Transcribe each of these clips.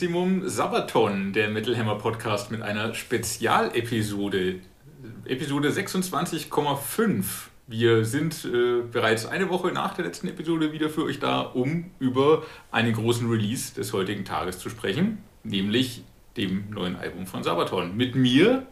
Maximum Sabaton, der Metal Hammer Podcast mit einer Spezialepisode. Episode 26,5. Wir sind äh, bereits eine Woche nach der letzten Episode wieder für euch da, um über einen großen Release des heutigen Tages zu sprechen, nämlich dem neuen Album von Sabaton. Mit mir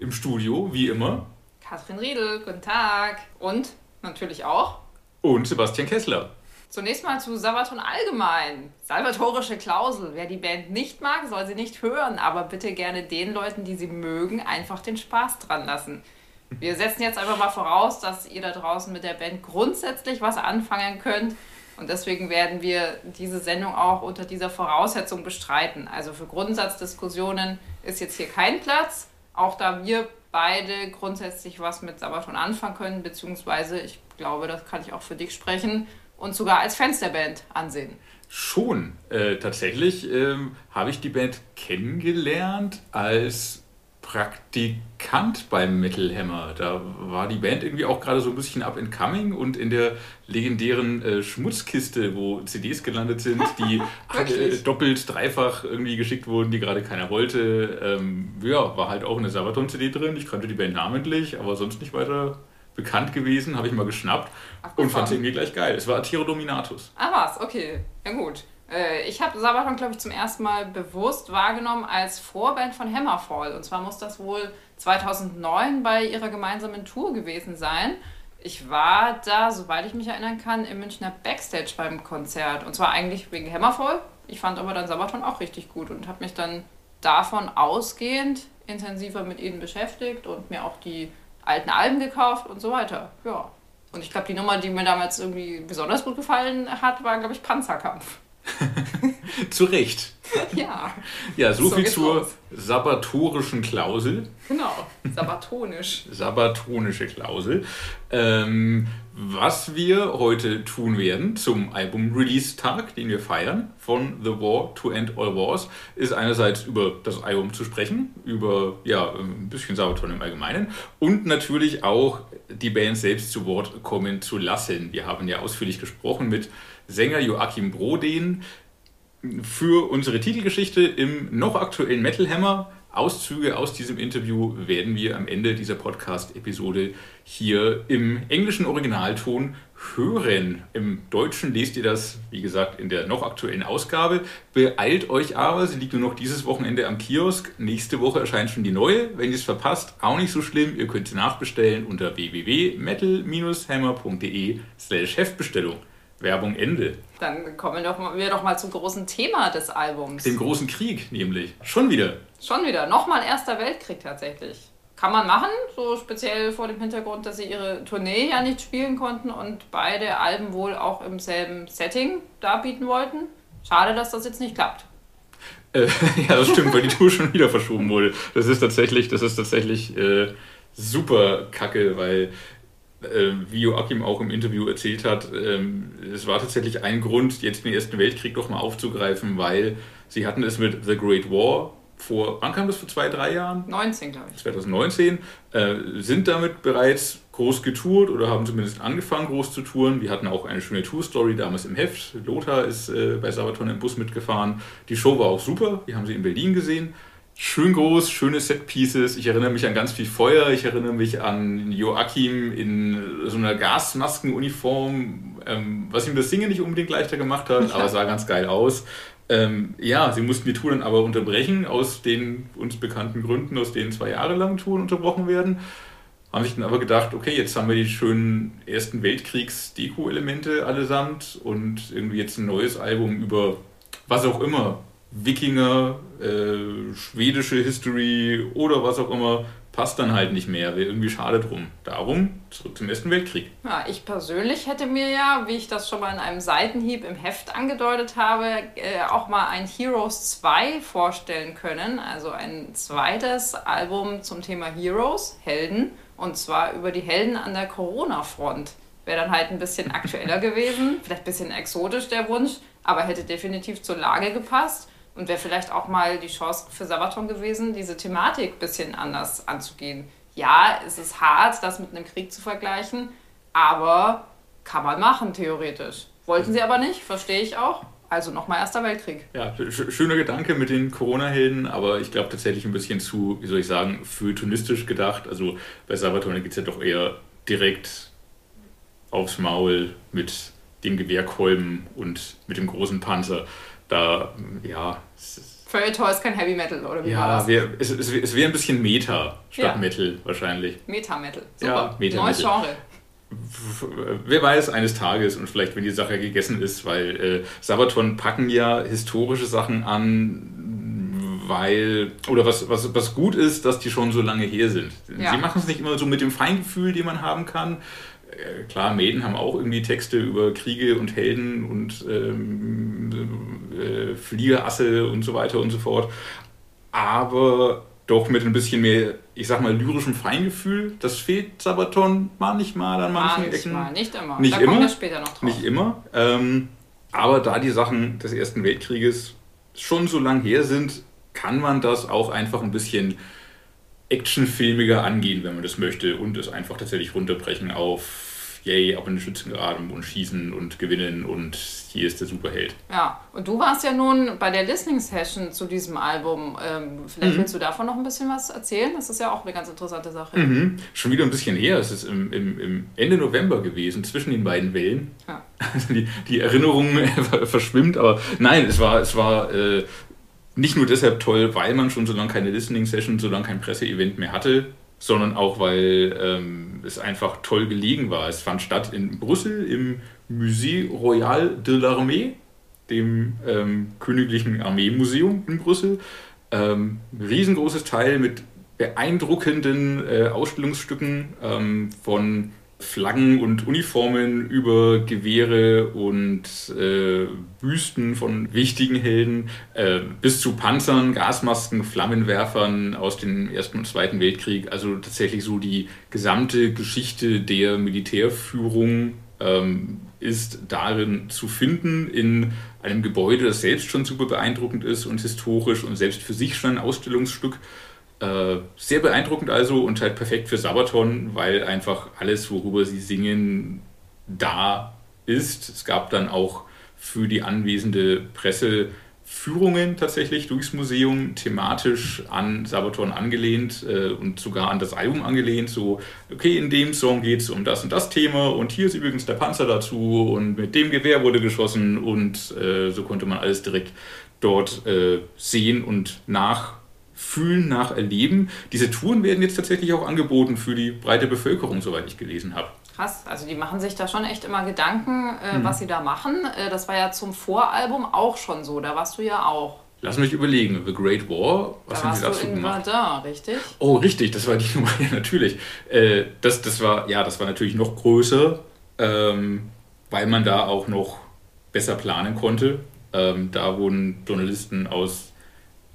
im Studio, wie immer. Katrin Riedel, guten Tag. Und natürlich auch. Und Sebastian Kessler. Zunächst mal zu Sabaton allgemein. Salvatorische Klausel. Wer die Band nicht mag, soll sie nicht hören, aber bitte gerne den Leuten, die sie mögen, einfach den Spaß dran lassen. Wir setzen jetzt einfach mal voraus, dass ihr da draußen mit der Band grundsätzlich was anfangen könnt. Und deswegen werden wir diese Sendung auch unter dieser Voraussetzung bestreiten. Also für Grundsatzdiskussionen ist jetzt hier kein Platz, auch da wir beide grundsätzlich was mit Sabaton anfangen können, beziehungsweise ich glaube, das kann ich auch für dich sprechen und sogar als Fans der Band ansehen. Schon. Äh, tatsächlich ähm, habe ich die Band kennengelernt als Praktikant beim Metal Hammer. Da war die Band irgendwie auch gerade so ein bisschen up and coming und in der legendären äh, Schmutzkiste, wo CDs gelandet sind, die äh, doppelt, dreifach irgendwie geschickt wurden, die gerade keiner wollte. Ähm, ja, war halt auch eine Sabaton-CD drin. Ich kannte die Band namentlich, aber sonst nicht weiter bekannt gewesen, habe ich mal geschnappt Abgefahren. und fand es irgendwie gleich geil. Es war Atiro Dominatus. Ah, was? Okay. Ja, gut. Äh, ich habe Sabaton, glaube ich, zum ersten Mal bewusst wahrgenommen als Vorband von Hammerfall. Und zwar muss das wohl 2009 bei ihrer gemeinsamen Tour gewesen sein. Ich war da, soweit ich mich erinnern kann, im Münchner Backstage beim Konzert. Und zwar eigentlich wegen Hammerfall. Ich fand aber dann Sabaton auch richtig gut und habe mich dann davon ausgehend intensiver mit ihnen beschäftigt und mir auch die alten Alben gekauft und so weiter. Ja. Und ich glaube, die Nummer, die mir damals irgendwie besonders gut gefallen hat, war, glaube ich, Panzerkampf. Zu Recht. Ja. Ja, so, so viel zur los. sabbatorischen Klausel. Genau, sabbatonisch. Sabbatonische Klausel. Ähm, was wir heute tun werden zum Album-Release-Tag, den wir feiern, von The War to End All Wars, ist einerseits über das Album zu sprechen, über ja, ein bisschen Sabaton im Allgemeinen und natürlich auch die Band selbst zu Wort kommen zu lassen. Wir haben ja ausführlich gesprochen mit Sänger Joachim Broden für unsere Titelgeschichte im noch aktuellen Metal Hammer. Auszüge aus diesem Interview werden wir am Ende dieser Podcast-Episode hier im englischen Originalton hören. Im Deutschen lest ihr das, wie gesagt, in der noch aktuellen Ausgabe. Beeilt euch aber, sie liegt nur noch dieses Wochenende am Kiosk. Nächste Woche erscheint schon die neue. Wenn ihr es verpasst, auch nicht so schlimm. Ihr könnt sie nachbestellen unter www.metal-hammer.de slash Heftbestellung. Werbung Ende. Dann kommen wir doch mal zum großen Thema des Albums. Dem großen Krieg nämlich. Schon wieder. Schon wieder. Nochmal Erster Weltkrieg tatsächlich. Kann man machen, so speziell vor dem Hintergrund, dass sie ihre Tournee ja nicht spielen konnten und beide Alben wohl auch im selben Setting darbieten wollten. Schade, dass das jetzt nicht klappt. Äh, ja, das stimmt, weil die Tour schon wieder verschoben wurde. Das ist tatsächlich, das ist tatsächlich äh, super kacke, weil wie Joachim auch im Interview erzählt hat, ähm, es war tatsächlich ein Grund, jetzt den Ersten Weltkrieg doch mal aufzugreifen, weil sie hatten es mit The Great War vor, wann kam das, vor zwei, drei Jahren? 19, glaube ich. 2019, äh, sind damit bereits groß getourt oder haben zumindest angefangen, groß zu touren. Wir hatten auch eine schöne Tour-Story damals im Heft. Lothar ist äh, bei Sabaton im Bus mitgefahren. Die Show war auch super. Wir haben sie in Berlin gesehen. Schön groß, schöne Set-Pieces. Ich erinnere mich an ganz viel Feuer. Ich erinnere mich an Joachim in so einer Gasmaskenuniform, ähm, was ihm das Singen nicht unbedingt leichter gemacht hat, ja. aber sah ganz geil aus. Ähm, ja, sie mussten die Tour dann aber unterbrechen, aus den uns bekannten Gründen, aus denen zwei Jahre lang Touren unterbrochen werden. Haben sich dann aber gedacht, okay, jetzt haben wir die schönen Ersten Weltkriegs-Deko-Elemente allesamt und irgendwie jetzt ein neues Album über was auch immer Wikinger, äh, schwedische History oder was auch immer, passt dann halt nicht mehr. Wäre irgendwie schade drum. Darum zurück zum Ersten Weltkrieg. Ja, ich persönlich hätte mir ja, wie ich das schon mal in einem Seitenhieb im Heft angedeutet habe, äh, auch mal ein Heroes 2 vorstellen können. Also ein zweites Album zum Thema Heroes, Helden. Und zwar über die Helden an der Corona-Front. Wäre dann halt ein bisschen aktueller gewesen, vielleicht ein bisschen exotisch der Wunsch, aber hätte definitiv zur Lage gepasst. Und wäre vielleicht auch mal die Chance für Sabaton gewesen, diese Thematik ein bisschen anders anzugehen. Ja, es ist hart, das mit einem Krieg zu vergleichen, aber kann man machen, theoretisch. Wollten sie aber nicht, verstehe ich auch. Also nochmal Erster Weltkrieg. Ja, schöner Gedanke mit den Corona-Helden, aber ich glaube tatsächlich ein bisschen zu, wie soll ich sagen, feuilletonistisch gedacht. Also bei Sabaton geht es ja doch eher direkt aufs Maul mit den Gewehrkolben und mit dem großen Panzer. Da, ja. Feuilleton ist kein Heavy Metal, oder wie ja, war das? Wär, es, es, es wäre ein bisschen Meta statt ja. Metal wahrscheinlich. Meta-Metal. Super. Ja, Meta -Metal. Neues Genre wer weiß, eines Tages und vielleicht, wenn die Sache gegessen ist, weil äh, Sabaton packen ja historische Sachen an, weil, oder was, was, was gut ist, dass die schon so lange her sind. Ja. Sie machen es nicht immer so mit dem Feingefühl, den man haben kann, klar, Maiden haben auch irgendwie Texte über Kriege und Helden und ähm, äh, Fliegerasse und so weiter und so fort. Aber doch mit ein bisschen mehr, ich sag mal, lyrischem Feingefühl. Das fehlt Sabaton manchmal an manchen manchmal, Ecken. Nicht immer. Nicht da immer. kommen wir später noch drauf. Nicht immer. Ähm, aber da die Sachen des Ersten Weltkrieges schon so lang her sind, kann man das auch einfach ein bisschen actionfilmiger angehen, wenn man das möchte und es einfach tatsächlich runterbrechen auf yay, ab in den Schützengraben und schießen und gewinnen und hier ist der Superheld. Ja, und du warst ja nun bei der Listening Session zu diesem Album. Ähm, vielleicht mhm. willst du davon noch ein bisschen was erzählen? Das ist ja auch eine ganz interessante Sache. Mhm. Schon wieder ein bisschen her. Es ist im, im, im Ende November gewesen, zwischen den beiden Wellen. Ja. Also die, die Erinnerung verschwimmt, aber nein, es war, es war äh, nicht nur deshalb toll, weil man schon so lange keine Listening Session, so lange kein Presseevent mehr hatte, sondern auch, weil ähm, es einfach toll gelegen war. Es fand statt in Brüssel im Musée Royal de l'Armée, dem ähm, Königlichen Armeemuseum in Brüssel. Ähm, riesengroßes Teil mit beeindruckenden äh, Ausstellungsstücken ähm, von Flaggen und Uniformen über Gewehre und äh, Büsten von wichtigen Helden äh, bis zu Panzern, Gasmasken, Flammenwerfern aus dem Ersten und Zweiten Weltkrieg. Also tatsächlich so die gesamte Geschichte der Militärführung ähm, ist darin zu finden in einem Gebäude, das selbst schon super beeindruckend ist und historisch und selbst für sich schon ein Ausstellungsstück. Äh, sehr beeindruckend also und halt perfekt für Sabaton, weil einfach alles, worüber sie singen, da ist. Es gab dann auch für die anwesende Presse Führungen tatsächlich durchs Museum, thematisch an Sabaton angelehnt äh, und sogar an das Album angelehnt. So, okay, in dem Song geht es um das und das Thema und hier ist übrigens der Panzer dazu und mit dem Gewehr wurde geschossen und äh, so konnte man alles direkt dort äh, sehen und nach Fühlen nach Erleben. Diese Touren werden jetzt tatsächlich auch angeboten für die breite Bevölkerung, soweit ich gelesen habe. Krass, also die machen sich da schon echt immer Gedanken, äh, mhm. was sie da machen. Äh, das war ja zum Voralbum auch schon so, da warst du ja auch. Lass mich überlegen, The Great War, was da haben sie dazu gemacht? Da, richtig? Oh, richtig, das war die Nummer, ja, natürlich. Äh, das, das war, ja, das war natürlich noch größer, ähm, weil man da auch noch besser planen konnte. Ähm, da wurden Journalisten aus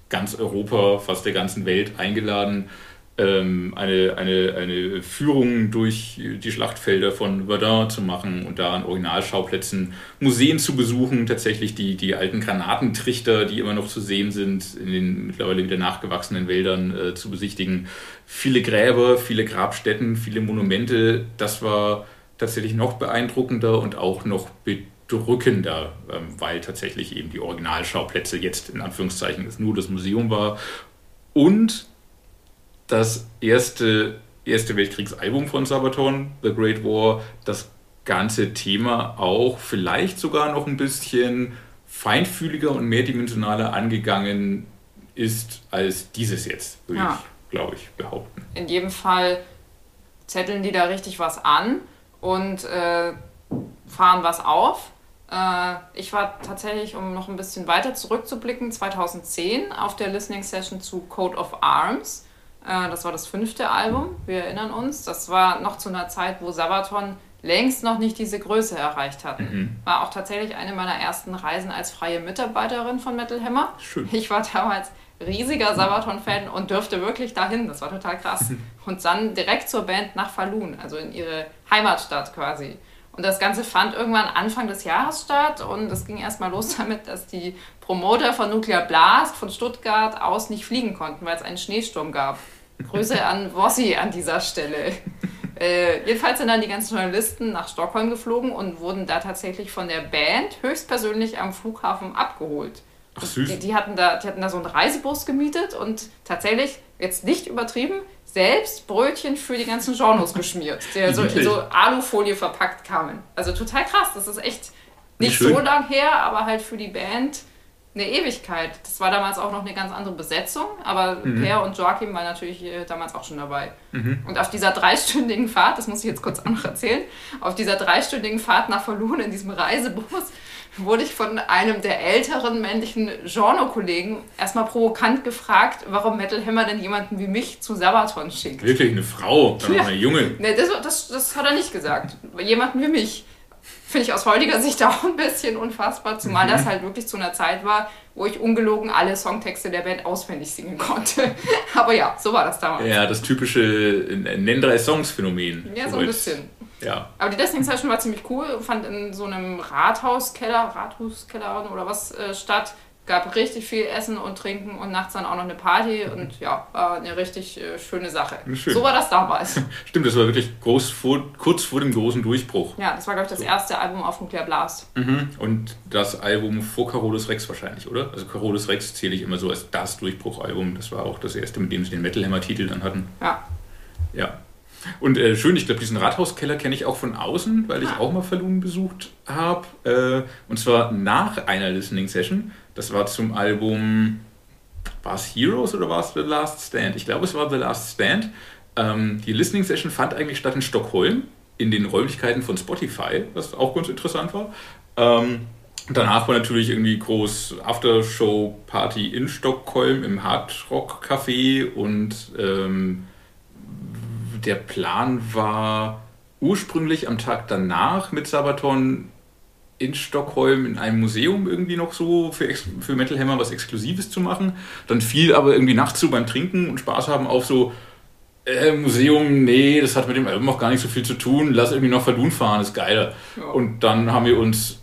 ganz Europa, fast der ganzen Welt eingeladen, ähm, eine, eine, eine Führung durch die Schlachtfelder von Verdun zu machen und da an Originalschauplätzen Museen zu besuchen, tatsächlich die, die alten Granatentrichter, die immer noch zu sehen sind, in den mittlerweile wieder nachgewachsenen Wäldern äh, zu besichtigen. Viele Gräber, viele Grabstätten, viele Monumente, das war tatsächlich noch beeindruckender und auch noch bedeutender drückender, ähm, weil tatsächlich eben die Originalschauplätze jetzt in Anführungszeichen nur das Museum war und das erste Erste Weltkriegsalbum von Sabaton, The Great War, das ganze Thema auch vielleicht sogar noch ein bisschen feinfühliger und mehrdimensionaler angegangen ist als dieses jetzt, würde ja. ich, glaube ich, behaupten. In jedem Fall zetteln die da richtig was an und äh, fahren was auf. Äh, ich war tatsächlich, um noch ein bisschen weiter zurückzublicken, 2010 auf der Listening Session zu Code of Arms. Äh, das war das fünfte Album, wir erinnern uns. Das war noch zu einer Zeit, wo Sabaton längst noch nicht diese Größe erreicht hat. Mhm. War auch tatsächlich eine meiner ersten Reisen als freie Mitarbeiterin von Metal Hammer. Schön. Ich war damals riesiger Sabaton-Fan und dürfte wirklich dahin. Das war total krass. Und dann direkt zur Band nach Falun, also in ihre Heimatstadt quasi. Und das Ganze fand irgendwann Anfang des Jahres statt und es ging erstmal los damit, dass die Promoter von Nuclear Blast von Stuttgart aus nicht fliegen konnten, weil es einen Schneesturm gab. Grüße an Wossi an dieser Stelle. Äh, jedenfalls sind dann die ganzen Journalisten nach Stockholm geflogen und wurden da tatsächlich von der Band höchstpersönlich am Flughafen abgeholt. Ach süß. Die, die, hatten da, die hatten da so einen Reisebus gemietet und tatsächlich, jetzt nicht übertrieben, selbst Brötchen für die ganzen Genres geschmiert, die so in so Alufolie verpackt kamen. Also total krass, das ist echt nicht so lang her, aber halt für die Band eine Ewigkeit. Das war damals auch noch eine ganz andere Besetzung, aber mhm. Per und Joachim waren natürlich äh, damals auch schon dabei. Mhm. Und auf dieser dreistündigen Fahrt, das muss ich jetzt kurz auch noch erzählen, auf dieser dreistündigen Fahrt nach Falun in diesem Reisebus wurde ich von einem der älteren männlichen Genre-Kollegen erstmal provokant gefragt, warum Metal Hammer denn jemanden wie mich zu Sabaton schickt. Wirklich eine Frau, ja. eine Junge. Nee, das, das, das hat er nicht gesagt. Jemanden wie mich finde ich aus heutiger Sicht auch ein bisschen unfassbar, zumal mhm. das halt wirklich zu einer Zeit war, wo ich ungelogen alle Songtexte der Band auswendig singen konnte. Aber ja, so war das damals. Ja, das typische Nenn drei Songs-Phänomen. Ja, so ein bisschen. Ja. Aber die Listening Session war ziemlich cool, fand in so einem Rathauskeller, Rathauskeller oder was äh, statt gab richtig viel Essen und Trinken und nachts dann auch noch eine Party und ja, war eine richtig äh, schöne Sache. Schön. So war das damals. Stimmt, das war wirklich groß vor, kurz vor dem großen Durchbruch. Ja, das war, glaube ich, das so. erste Album auf Nuclear Blast. Mhm. Und das Album vor Carolus Rex wahrscheinlich, oder? Also Carolus Rex zähle ich immer so als das Durchbruchalbum. Das war auch das erste, mit dem sie den Metal Hammer-Titel dann hatten. Ja. Ja. Und äh, schön, ich glaube, diesen Rathauskeller kenne ich auch von außen, weil ich ah. auch mal Falun besucht habe. Äh, und zwar nach einer Listening Session. Das war zum Album, war es Heroes oder war es The Last Stand? Ich glaube, es war The Last Stand. Ähm, die Listening Session fand eigentlich statt in Stockholm, in den Räumlichkeiten von Spotify, was auch ganz interessant war. Ähm, danach war natürlich irgendwie groß Aftershow-Party in Stockholm im Hardrock Café und ähm, der Plan war ursprünglich am Tag danach mit Sabaton in Stockholm in einem Museum irgendwie noch so für, für Metal Hammer was Exklusives zu machen. Dann fiel aber irgendwie nachts so beim Trinken und Spaß haben auf so äh, Museum, nee, das hat mit dem Album auch gar nicht so viel zu tun, lass irgendwie noch Verdun fahren, ist geiler. Ja. Und dann haben wir uns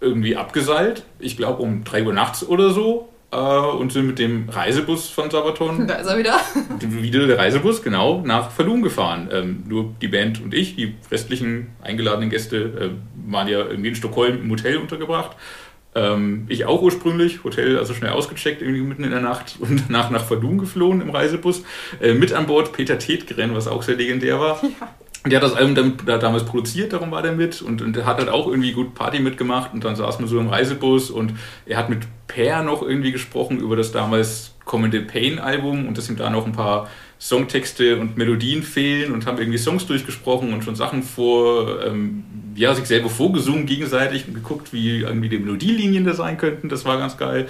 irgendwie abgeseilt, ich glaube um 3 Uhr nachts oder so, und sind mit dem Reisebus von Sabaton. Da ist er wieder. wieder der Reisebus, genau, nach Falun gefahren. Ähm, nur die Band und ich, die restlichen eingeladenen Gäste, äh, waren ja irgendwie in Stockholm im Hotel untergebracht. Ähm, ich auch ursprünglich, Hotel also schnell ausgecheckt, irgendwie mitten in der Nacht und danach nach Verdun geflohen im Reisebus. Äh, mit an Bord Peter Tetgren, was auch sehr legendär war. Ja. Der hat das Album dann, da damals produziert, darum war der mit und, und hat halt auch irgendwie gut Party mitgemacht und dann saß man so im Reisebus und er hat mit Per noch irgendwie gesprochen über das damals kommende Pain-Album und dass ihm da noch ein paar Songtexte und Melodien fehlen und haben irgendwie Songs durchgesprochen und schon Sachen vor, ähm, ja, sich selber vorgesungen gegenseitig und geguckt, wie irgendwie die Melodielinien da sein könnten. Das war ganz geil.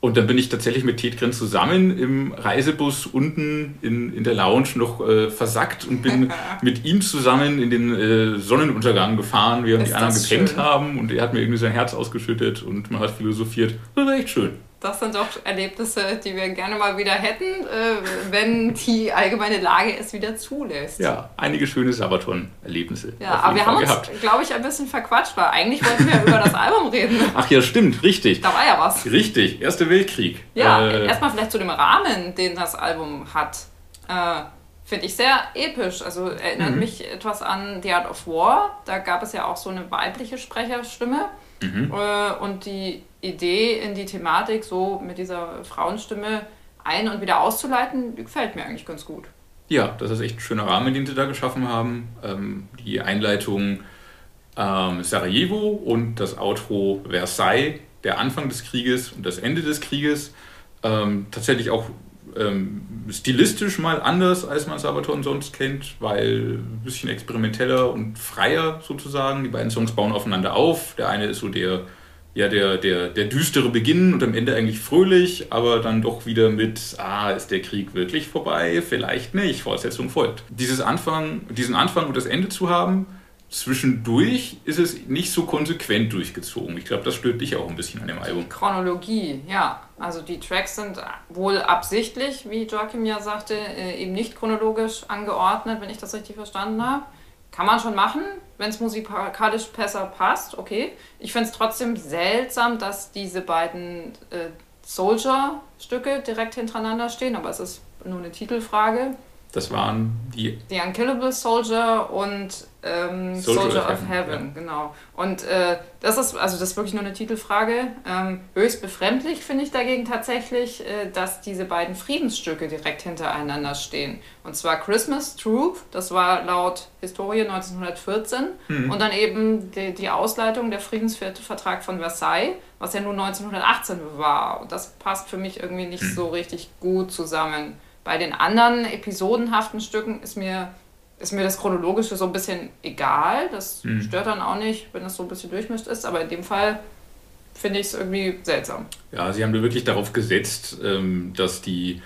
Und dann bin ich tatsächlich mit Tetgren zusammen im Reisebus unten in, in der Lounge noch äh, versackt und bin mit ihm zusammen in den äh, Sonnenuntergang gefahren, während Ist die anderen gepennt haben. Und er hat mir irgendwie sein Herz ausgeschüttet und man hat philosophiert. Das war echt schön das sind doch Erlebnisse, die wir gerne mal wieder hätten, äh, wenn die allgemeine Lage es wieder zulässt. Ja, einige schöne Sabaton-Erlebnisse. Ja, aber wir Fall haben gehabt. uns, glaube ich, ein bisschen verquatscht, weil eigentlich wollten wir über das Album reden. Ach ja, stimmt, richtig. Da war ja was. Richtig, Erster Weltkrieg. Ja, äh, erstmal vielleicht zu dem Rahmen, den das Album hat. Äh, Finde ich sehr episch. Also erinnert mhm. mich etwas an The Art of War. Da gab es ja auch so eine weibliche Sprecherstimme. Mhm. Äh, und die Idee in die Thematik so mit dieser Frauenstimme ein- und wieder auszuleiten, gefällt mir eigentlich ganz gut. Ja, das ist echt ein schöner Rahmen, den sie da geschaffen haben. Ähm, die Einleitung ähm, Sarajevo und das Outro Versailles, der Anfang des Krieges und das Ende des Krieges. Ähm, tatsächlich auch ähm, stilistisch mal anders, als man Sabaton sonst kennt, weil ein bisschen experimenteller und freier sozusagen. Die beiden Songs bauen aufeinander auf. Der eine ist so der, ja, der, der, der düstere Beginn und am Ende eigentlich fröhlich, aber dann doch wieder mit, ah, ist der Krieg wirklich vorbei? Vielleicht nicht. Fortsetzung folgt. Dieses Anfang, diesen Anfang und das Ende zu haben, zwischendurch ist es nicht so konsequent durchgezogen. Ich glaube, das stört dich auch ein bisschen an dem Album. Chronologie, ja. Also die Tracks sind wohl absichtlich, wie Joachim ja sagte, äh, eben nicht chronologisch angeordnet, wenn ich das richtig verstanden habe. Kann man schon machen, wenn es musikalisch besser passt, okay. Ich finde es trotzdem seltsam, dass diese beiden äh, Soldier-Stücke direkt hintereinander stehen, aber es ist nur eine Titelfrage. Das waren die. Die Unkillable Soldier und ähm, Soldier, Soldier, of, of Heaven, ja. genau. Und äh, das ist, also das ist wirklich nur eine Titelfrage. Ähm, höchst befremdlich finde ich dagegen tatsächlich, äh, dass diese beiden Friedensstücke direkt hintereinander stehen. Und zwar Christmas Truth, das war laut Historie 1914, mhm. und dann eben die, die Ausleitung der Friedensvertrag von Versailles, was ja nur 1918 war. Und das passt für mich irgendwie nicht mhm. so richtig gut zusammen. Bei den anderen episodenhaften Stücken ist mir, ist mir das Chronologische so ein bisschen egal. Das mhm. stört dann auch nicht, wenn das so ein bisschen durchmischt ist. Aber in dem Fall finde ich es irgendwie seltsam. Ja, sie haben da wirklich darauf gesetzt, ähm, dass die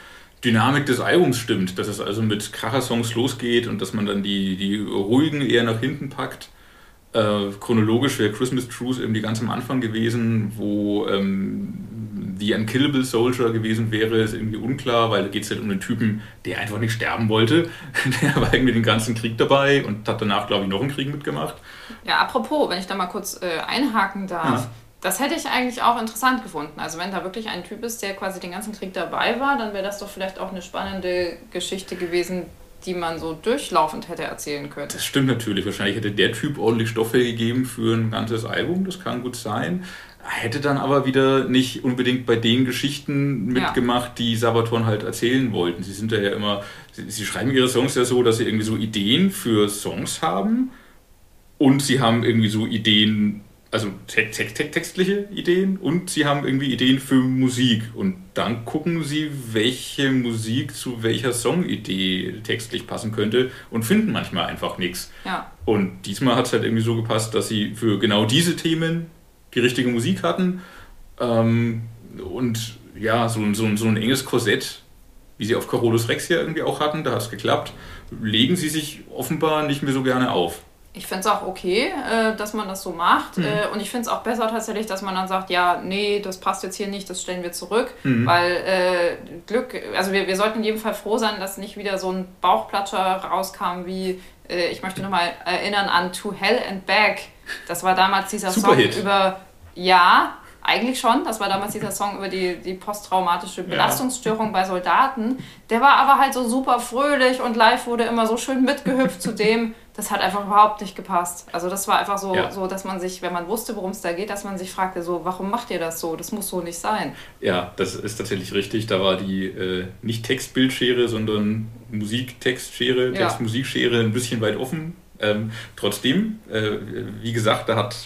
Dynamik des Albums stimmt, dass es also mit Kracher-Songs losgeht und dass man dann die, die ruhigen eher nach hinten packt. Äh, chronologisch wäre Christmas Truth eben die ganz am Anfang gewesen, wo ähm, The Unkillable Soldier gewesen wäre, ist irgendwie unklar, weil da geht es halt um einen Typen, der einfach nicht sterben wollte. Der war irgendwie den ganzen Krieg dabei und hat danach, glaube ich, noch einen Krieg mitgemacht. Ja, apropos, wenn ich da mal kurz äh, einhaken darf. Ja. Das hätte ich eigentlich auch interessant gefunden. Also wenn da wirklich ein Typ ist, der quasi den ganzen Krieg dabei war, dann wäre das doch vielleicht auch eine spannende Geschichte gewesen, die man so durchlaufend hätte erzählen können. Das stimmt natürlich. Wahrscheinlich hätte der Typ ordentlich Stoffe gegeben für ein ganzes Album. Das kann gut sein hätte dann aber wieder nicht unbedingt bei den Geschichten mitgemacht, ja. die Sabaton halt erzählen wollten. Sie sind da ja immer, sie, sie, schreiben ihre Songs ja so, dass sie irgendwie so Ideen für Songs haben und sie haben irgendwie so Ideen, also text, text, textliche Ideen und sie haben irgendwie Ideen für Musik und dann gucken sie, welche Musik zu welcher Songidee textlich passen könnte und finden manchmal einfach nichts. Ja. Und diesmal hat es halt irgendwie so gepasst, dass sie für genau diese Themen die richtige Musik hatten. Ähm, und ja, so, so, so ein enges Korsett, wie sie auf Carolus Rex hier irgendwie auch hatten, da hat es geklappt, legen sie sich offenbar nicht mehr so gerne auf. Ich finde es auch okay, äh, dass man das so macht. Mhm. Äh, und ich finde es auch besser tatsächlich, dass man dann sagt, ja, nee, das passt jetzt hier nicht, das stellen wir zurück. Mhm. Weil äh, Glück, also wir, wir sollten in jedem Fall froh sein, dass nicht wieder so ein Bauchplatscher rauskam wie, äh, ich möchte nochmal erinnern an To Hell and Back das war damals dieser Superhit. Song über, ja, eigentlich schon. Das war damals dieser Song über die, die posttraumatische Belastungsstörung ja. bei Soldaten. Der war aber halt so super fröhlich und live wurde immer so schön mitgehüpft zu dem. Das hat einfach überhaupt nicht gepasst. Also das war einfach so, ja. so dass man sich, wenn man wusste, worum es da geht, dass man sich fragte, so, warum macht ihr das so? Das muss so nicht sein. Ja, das ist tatsächlich richtig. Da war die äh, nicht Textbildschere, sondern Musik-Textschere, Text-Musikschere ein bisschen weit offen ähm, trotzdem, äh, wie gesagt, da hat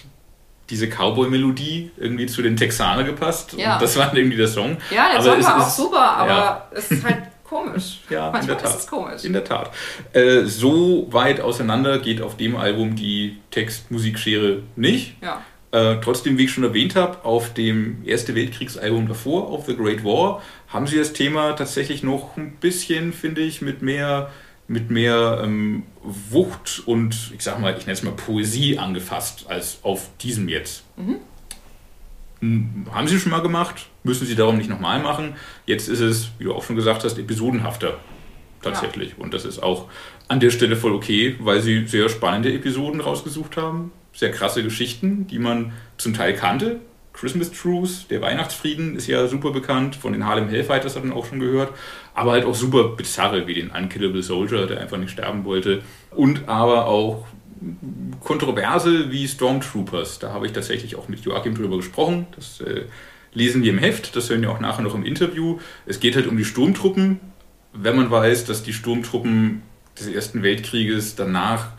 diese Cowboy-Melodie irgendwie zu den Texaner gepasst. Ja. Und das war irgendwie der Song. Ja, der aber Song war auch super, aber ja. es ist halt komisch. ja, Manchmal in der Tat. ist es komisch. In der Tat. Äh, so weit auseinander geht auf dem Album die Text-Musik-Schere nicht. Ja. Äh, trotzdem, wie ich schon erwähnt habe, auf dem Erste Weltkriegsalbum davor, auf The Great War, haben sie das Thema tatsächlich noch ein bisschen, finde ich, mit mehr mit mehr ähm, Wucht und ich sag mal, ich nenne es mal Poesie angefasst als auf diesem jetzt. Mhm. Hm, haben Sie schon mal gemacht, müssen Sie darum nicht nochmal machen. Jetzt ist es, wie du auch schon gesagt hast, episodenhafter tatsächlich. Ja. Und das ist auch an der Stelle voll okay, weil Sie sehr spannende Episoden rausgesucht haben. Sehr krasse Geschichten, die man zum Teil kannte, Christmas Truce, der Weihnachtsfrieden ist ja super bekannt, von den Harlem Hellfighters hat man auch schon gehört, aber halt auch super bizarre, wie den Unkillable Soldier, der einfach nicht sterben wollte und aber auch Kontroverse wie Stormtroopers. Da habe ich tatsächlich auch mit Joachim drüber gesprochen. Das äh, lesen wir im Heft, das hören wir auch nachher noch im Interview. Es geht halt um die Sturmtruppen. Wenn man weiß, dass die Sturmtruppen des Ersten Weltkrieges danach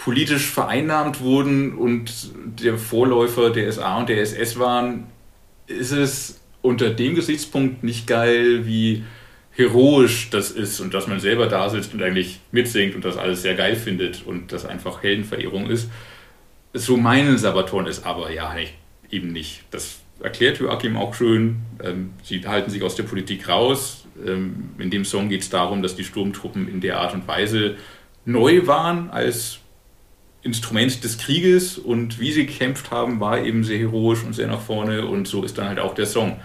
politisch vereinnahmt wurden und der Vorläufer der SA und der SS waren, ist es unter dem Gesichtspunkt nicht geil, wie heroisch das ist und dass man selber da sitzt und eigentlich mitsingt und das alles sehr geil findet und das einfach Heldenverehrung ist. So meinen Sabaton ist aber ja eben nicht. Das erklärt Joachim auch schön. Ähm, sie halten sich aus der Politik raus. Ähm, in dem Song geht es darum, dass die Sturmtruppen in der Art und Weise neu waren als Instrument des Krieges und wie sie gekämpft haben, war eben sehr heroisch und sehr nach vorne und so ist dann halt auch der Song.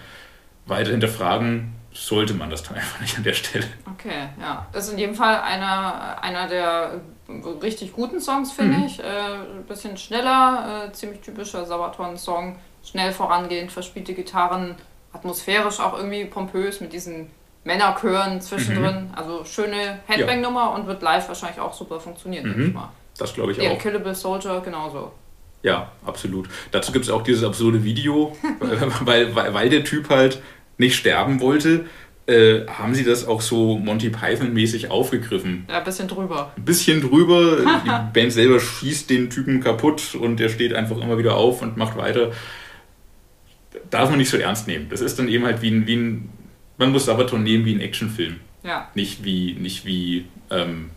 Weiter hinterfragen sollte man das dann einfach nicht an der Stelle. Okay, ja. Das ist in jedem Fall einer, einer der richtig guten Songs, finde mhm. ich. Äh, ein bisschen schneller, äh, ziemlich typischer Sabaton-Song. Schnell vorangehend, verspielte Gitarren, atmosphärisch auch irgendwie pompös mit diesen Männerchören zwischendrin. Mhm. Also schöne Headbang-Nummer und wird live wahrscheinlich auch super funktionieren, mhm. denke ich mal. Das glaube ich Der auch. Killable Soldier genauso. Ja, absolut. Dazu gibt es auch dieses absurde Video, weil, weil, weil der Typ halt nicht sterben wollte, äh, haben sie das auch so Monty Python-mäßig aufgegriffen. Ja, ein bisschen drüber. Ein bisschen drüber. Die Band selber schießt den Typen kaputt und der steht einfach immer wieder auf und macht weiter. Darf man nicht so ernst nehmen. Das ist dann eben halt wie ein, wie ein man muss Sabaton nehmen wie ein Actionfilm. Ja. Nicht wie, nicht wie ähm,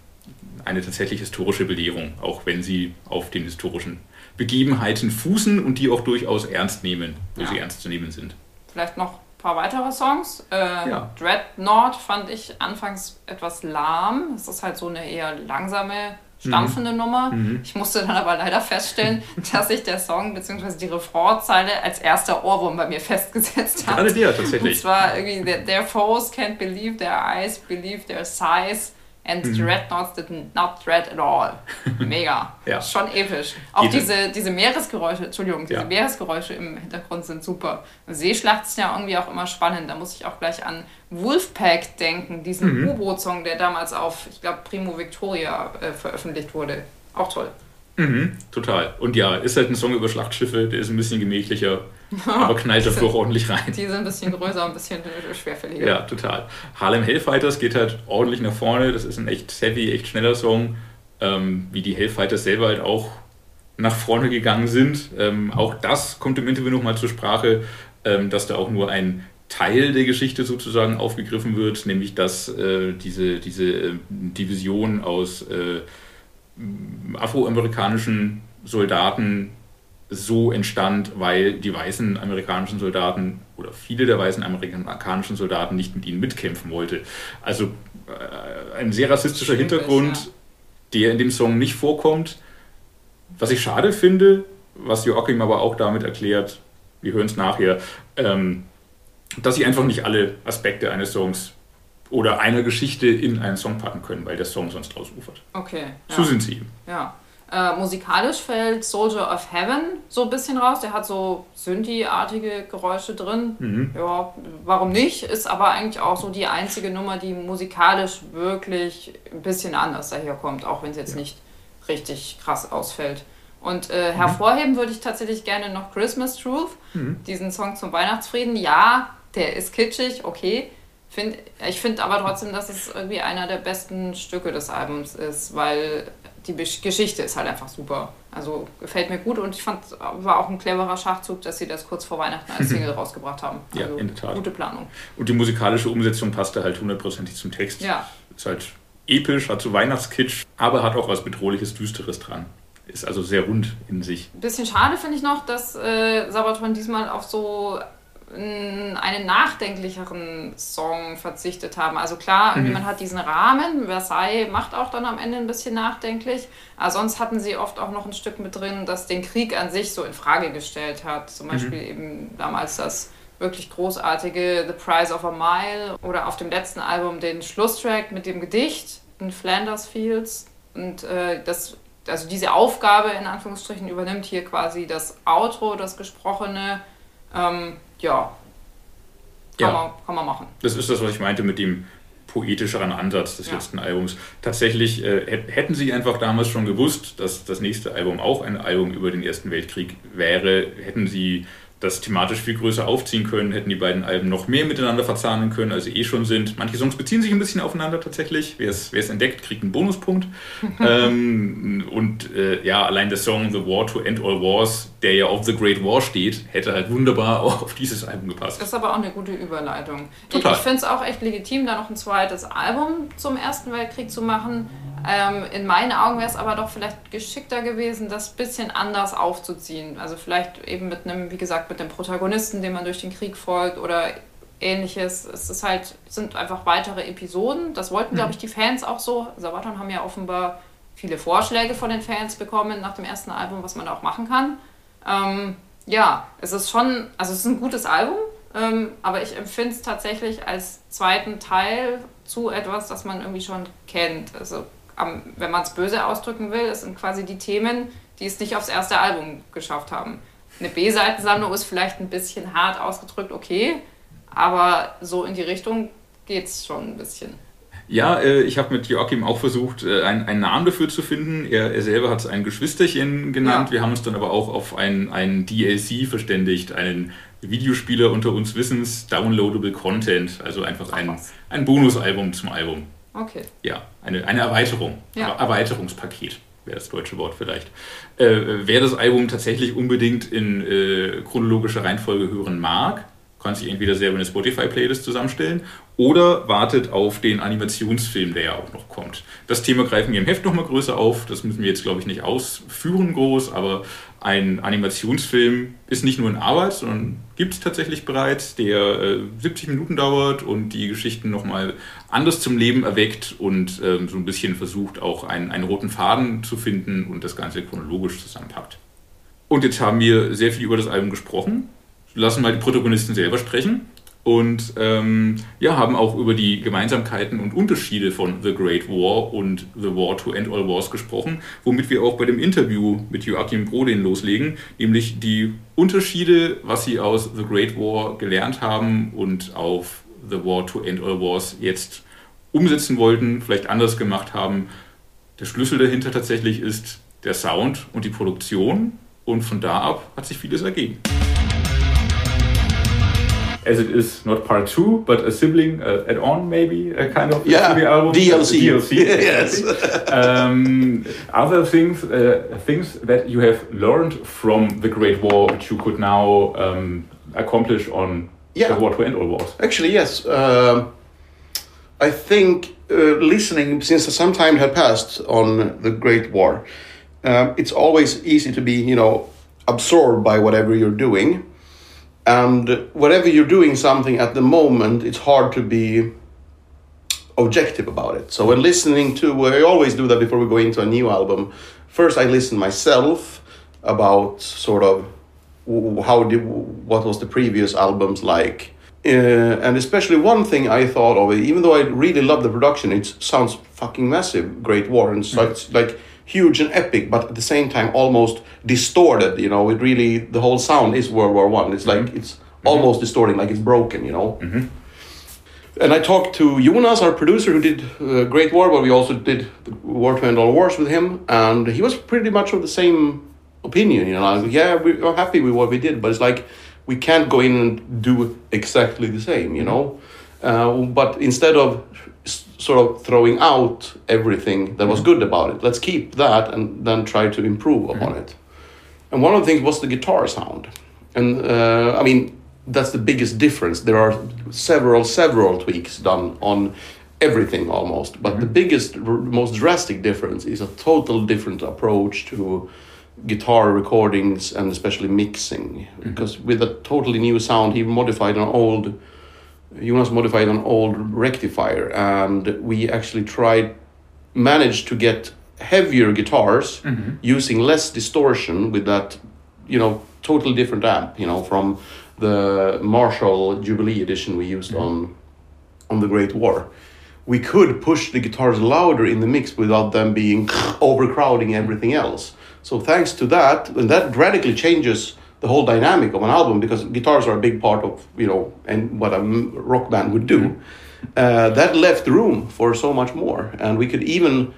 eine tatsächlich historische Belehrung, auch wenn sie auf den historischen Begebenheiten fußen und die auch durchaus ernst nehmen, wo ja. sie ernst zu nehmen sind. Vielleicht noch ein paar weitere Songs. Äh, ja. Dreadnought fand ich anfangs etwas lahm. Es ist halt so eine eher langsame stampfende mhm. Nummer. Mhm. Ich musste dann aber leider feststellen, dass sich der Song bzw. die Refrainzeile als erster Ohrwurm bei mir festgesetzt hat. Gerade dir tatsächlich. Und zwar irgendwie, their foes can't believe their eyes, believe their size. And mhm. Dreadnoughts did not dread at all. Mega. ja. Schon episch. Auch diese, diese Meeresgeräusche, Entschuldigung, diese ja. Meeresgeräusche im Hintergrund sind super. Seeschlacht ist ja irgendwie auch immer spannend. Da muss ich auch gleich an Wolfpack denken, diesen mhm. U-Boot-Song, der damals auf, ich glaube, Primo Victoria äh, veröffentlicht wurde. Auch toll. Mhm, total. Und ja, ist halt ein Song über Schlachtschiffe, der ist ein bisschen gemächlicher, aber knallt dafür auch ordentlich rein. Die sind ein bisschen größer und ein bisschen schwerfälliger. Ja, total. Harlem Hellfighters geht halt ordentlich nach vorne. Das ist ein echt heavy, echt schneller Song. Ähm, wie die Hellfighters selber halt auch nach vorne gegangen sind. Ähm, auch das kommt im Interview nochmal zur Sprache, ähm, dass da auch nur ein Teil der Geschichte sozusagen aufgegriffen wird, nämlich dass äh, diese, diese äh, Division aus äh, afroamerikanischen Soldaten so entstand, weil die weißen amerikanischen Soldaten oder viele der weißen amerikanischen Soldaten nicht mit ihnen mitkämpfen wollte. Also äh, ein sehr rassistischer Hintergrund, der in dem Song nicht vorkommt. Was ich schade finde, was Joachim aber auch damit erklärt, wir hören es nachher, ähm, dass sie einfach nicht alle Aspekte eines Songs oder einer Geschichte in einen Song packen können, weil der Song sonst ausufert. Okay. Ja. So sind sie. Ja. Äh, musikalisch fällt Soldier of Heaven so ein bisschen raus. Der hat so Synthi-artige Geräusche drin. Mhm. Ja, warum nicht? Ist aber eigentlich auch so die einzige Nummer, die musikalisch wirklich ein bisschen anders daherkommt, auch wenn es jetzt ja. nicht richtig krass ausfällt. Und äh, mhm. hervorheben würde ich tatsächlich gerne noch Christmas Truth, mhm. diesen Song zum Weihnachtsfrieden. Ja, der ist kitschig, okay. Find, ich finde aber trotzdem, dass es irgendwie einer der besten Stücke des Albums ist, weil die Geschichte ist halt einfach super. Also gefällt mir gut und ich fand, war auch ein cleverer Schachzug, dass sie das kurz vor Weihnachten als Single rausgebracht haben. Also ja, in der Tat. Gute Planung. Und die musikalische Umsetzung passte halt hundertprozentig zum Text. Ja. Ist halt episch, hat so Weihnachtskitsch, aber hat auch was Bedrohliches, Düsteres dran. Ist also sehr rund in sich. Ein bisschen schade finde ich noch, dass äh, Sabaton diesmal auf so einen nachdenklicheren Song verzichtet haben. Also klar, mhm. man hat diesen Rahmen, Versailles macht auch dann am Ende ein bisschen nachdenklich, aber sonst hatten sie oft auch noch ein Stück mit drin, das den Krieg an sich so in Frage gestellt hat. Zum mhm. Beispiel mhm. eben damals das wirklich großartige The Price of a Mile oder auf dem letzten Album den Schlusstrack mit dem Gedicht in Flanders Fields. Und äh, das, also diese Aufgabe in Anführungsstrichen übernimmt hier quasi das Outro, das Gesprochene. Ähm, ja, kann, ja. Man, kann man machen. Das ist das, was ich meinte mit dem poetischeren Ansatz des ja. letzten Albums. Tatsächlich äh, hätten sie einfach damals schon gewusst, dass das nächste Album auch ein Album über den Ersten Weltkrieg wäre, hätten sie das thematisch viel größer aufziehen können, hätten die beiden Alben noch mehr miteinander verzahnen können, als sie eh schon sind. Manche Songs beziehen sich ein bisschen aufeinander tatsächlich. Wer es, entdeckt, kriegt einen Bonuspunkt. ähm, und äh, ja, allein der Song The War to End All Wars, der ja auf The Great War steht, hätte halt wunderbar auch auf dieses Album gepasst. Das ist aber auch eine gute Überleitung. Total. Ich, ich finde es auch echt legitim, da noch ein zweites Album zum Ersten Weltkrieg zu machen. Ähm, in meinen Augen wäre es aber doch vielleicht geschickter gewesen, das ein bisschen anders aufzuziehen. Also vielleicht eben mit einem, wie gesagt, mit dem Protagonisten, dem man durch den Krieg folgt oder ähnliches. Es ist halt, sind einfach weitere Episoden. Das wollten, mhm. glaube ich, die Fans auch so. Sabaton haben ja offenbar viele Vorschläge von den Fans bekommen nach dem ersten Album, was man da auch machen kann. Ähm, ja, es ist schon, also es ist ein gutes Album, ähm, aber ich empfinde es tatsächlich als zweiten Teil zu etwas, das man irgendwie schon kennt. Also wenn man es böse ausdrücken will, es sind quasi die Themen, die es nicht aufs erste Album geschafft haben. Eine B-Seitensammlung ist vielleicht ein bisschen hart ausgedrückt, okay, aber so in die Richtung geht's schon ein bisschen. Ja, äh, ich habe mit Joachim auch versucht, äh, einen, einen Namen dafür zu finden. Er, er selber hat es ein Geschwisterchen genannt. Ja. Wir haben uns dann aber auch auf einen, einen DLC verständigt, einen Videospieler unter uns Wissens, Downloadable Content, also einfach ein, ein Bonusalbum zum Album. Okay. Ja, eine, eine Erweiterung. Ja. Erweiterungspaket wäre das deutsche Wort vielleicht. Äh, wer das Album tatsächlich unbedingt in äh, chronologischer Reihenfolge hören mag, kann sich entweder selber eine Spotify-Playlist zusammenstellen oder wartet auf den Animationsfilm, der ja auch noch kommt. Das Thema greifen wir im Heft nochmal größer auf. Das müssen wir jetzt, glaube ich, nicht ausführen groß, aber ein Animationsfilm ist nicht nur in Arbeit, sondern gibt es tatsächlich bereits, der äh, 70 Minuten dauert und die Geschichten nochmal anders zum Leben erweckt und äh, so ein bisschen versucht, auch einen, einen roten Faden zu finden und das Ganze chronologisch zusammenpackt. Und jetzt haben wir sehr viel über das Album gesprochen lassen mal die Protagonisten selber sprechen und ähm, ja, haben auch über die Gemeinsamkeiten und Unterschiede von The Great War und The War to End All Wars gesprochen, womit wir auch bei dem Interview mit Joachim Brodin loslegen, nämlich die Unterschiede, was sie aus The Great War gelernt haben und auf The War to End All Wars jetzt umsetzen wollten, vielleicht anders gemacht haben. Der Schlüssel dahinter tatsächlich ist der Sound und die Produktion und von da ab hat sich vieles ergeben as it is not part two, but a sibling uh, add-on, maybe a kind of yeah, the album. DLC. DLC. yes. um, other things, uh, things that you have learned from the Great War, which you could now um, accomplish on yeah. the War to End All Wars. Actually, yes. Uh, I think uh, listening since some time had passed on the Great War, um, it's always easy to be, you know, absorbed by whatever you're doing and whatever you're doing something at the moment it's hard to be objective about it. So when listening to i always do that before we go into a new album. First i listen myself about sort of how did what was the previous albums like. Uh, and especially one thing I thought of, even though I really love the production, it sounds fucking massive, Great War, and so mm. it's like huge and epic, but at the same time almost distorted. You know, it really the whole sound is World War One. It's like mm-hmm. it's mm-hmm. almost distorting, like it's broken. You know. Mm-hmm. And I talked to Jonas, our producer, who did uh, Great War, but we also did the War to End All Wars with him, and he was pretty much of the same opinion. You know, like, yeah, we're happy with what we did, but it's like we can't go in and do exactly the same. You know, uh, but instead of sort of throwing out everything that was mm-hmm. good about it. Let's keep that and then try to improve upon mm-hmm. it. And one of the things was the guitar sound. And uh, I mean, that's the biggest difference. There are several, several tweaks done on everything almost. But mm-hmm. the biggest, most drastic difference is a total different approach to guitar recordings and especially mixing. Mm-hmm. Because with a totally new sound, he modified an old Jonas modified an old rectifier, and we actually tried, managed to get heavier guitars mm-hmm. using less distortion with that, you know, totally different amp, you know, from the Marshall Jubilee edition we used mm-hmm. on on the Great War. We could push the guitars louder in the mix without them being overcrowding everything else. So thanks to that, and that radically changes the whole dynamic of an album because guitars are a big part of you know and what a rock band would do uh, that left room for so much more. And we could even